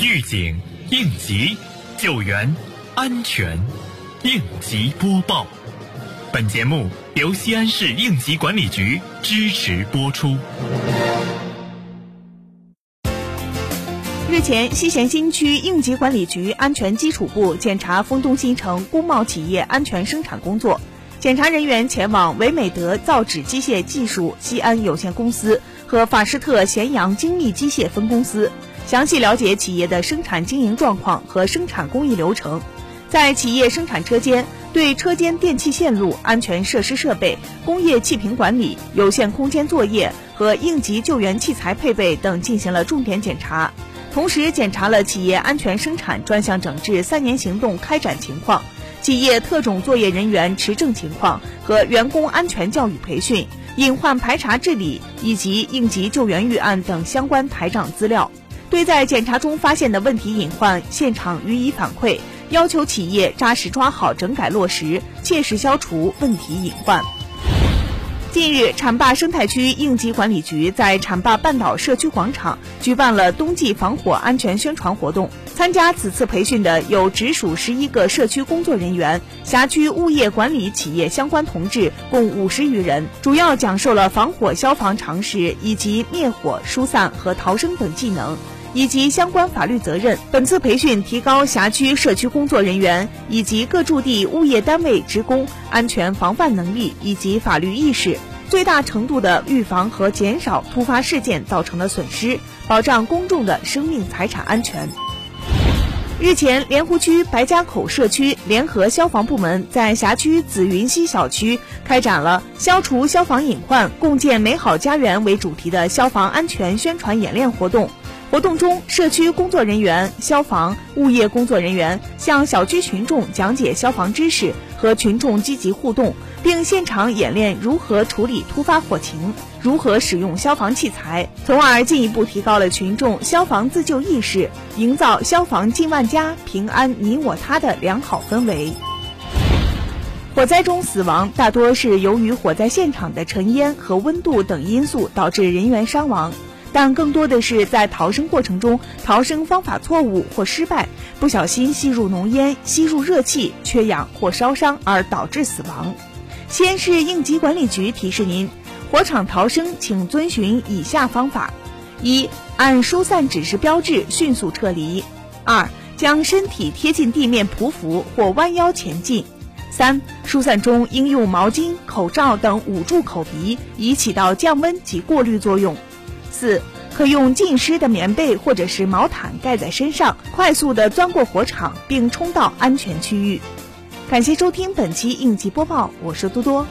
预警、应急、救援、安全，应急播报。本节目由西安市应急管理局支持播出。日前，西咸新区应急管理局安全基础部检查丰东新城工贸企业安全生产工作。检查人员前往唯美德造纸机械技术西安有限公司和法士特咸阳精密机械分公司，详细了解企业的生产经营状况和生产工艺流程。在企业生产车间，对车间电气线路、安全设施设备、工业气瓶管理、有限空间作业和应急救援器材配备等进行了重点检查，同时检查了企业安全生产专项整治三年行动开展情况。企业特种作业人员持证情况和员工安全教育培训、隐患排查治理以及应急救援预案等相关台账资料，对在检查中发现的问题隐患，现场予以反馈，要求企业扎实抓好整改落实，切实消除问题隐患。近日，浐灞生态区应急管理局在浐灞半岛社区广场举办了冬季防火安全宣传活动。参加此次培训的有直属十一个社区工作人员、辖区物业管理企业相关同志共五十余人，主要讲授了防火消防常识以及灭火、疏散和逃生等技能，以及相关法律责任。本次培训提高辖区社区工作人员以及各驻地物业单位职工安全防范能力以及法律意识，最大程度的预防和减少突发事件造成的损失，保障公众的生命财产安全。日前，莲湖区白家口社区联合消防部门在辖区紫云溪小区开展了“消除消防隐患，共建美好家园”为主题的消防安全宣传演练活动。活动中，社区工作人员、消防、物业工作人员向小区群众讲解消防知识，和群众积极互动。并现场演练如何处理突发火情，如何使用消防器材，从而进一步提高了群众消防自救意识，营造消防进万家、平安你我他的良好氛围。火灾中死亡大多是由于火灾现场的尘烟和温度等因素导致人员伤亡，但更多的是在逃生过程中逃生方法错误或失败，不小心吸入浓烟、吸入热气、缺氧或烧伤而导致死亡。西安市应急管理局提示您：火场逃生，请遵循以下方法：一、按疏散指示标志迅速撤离；二、将身体贴近地面匍匐或弯腰前进；三、疏散中应用毛巾、口罩等捂住口鼻，以起到降温及过滤作用；四、可用浸湿的棉被或者是毛毯盖在身上，快速的钻过火场并冲到安全区域。感谢收听本期应急播报，我是多多。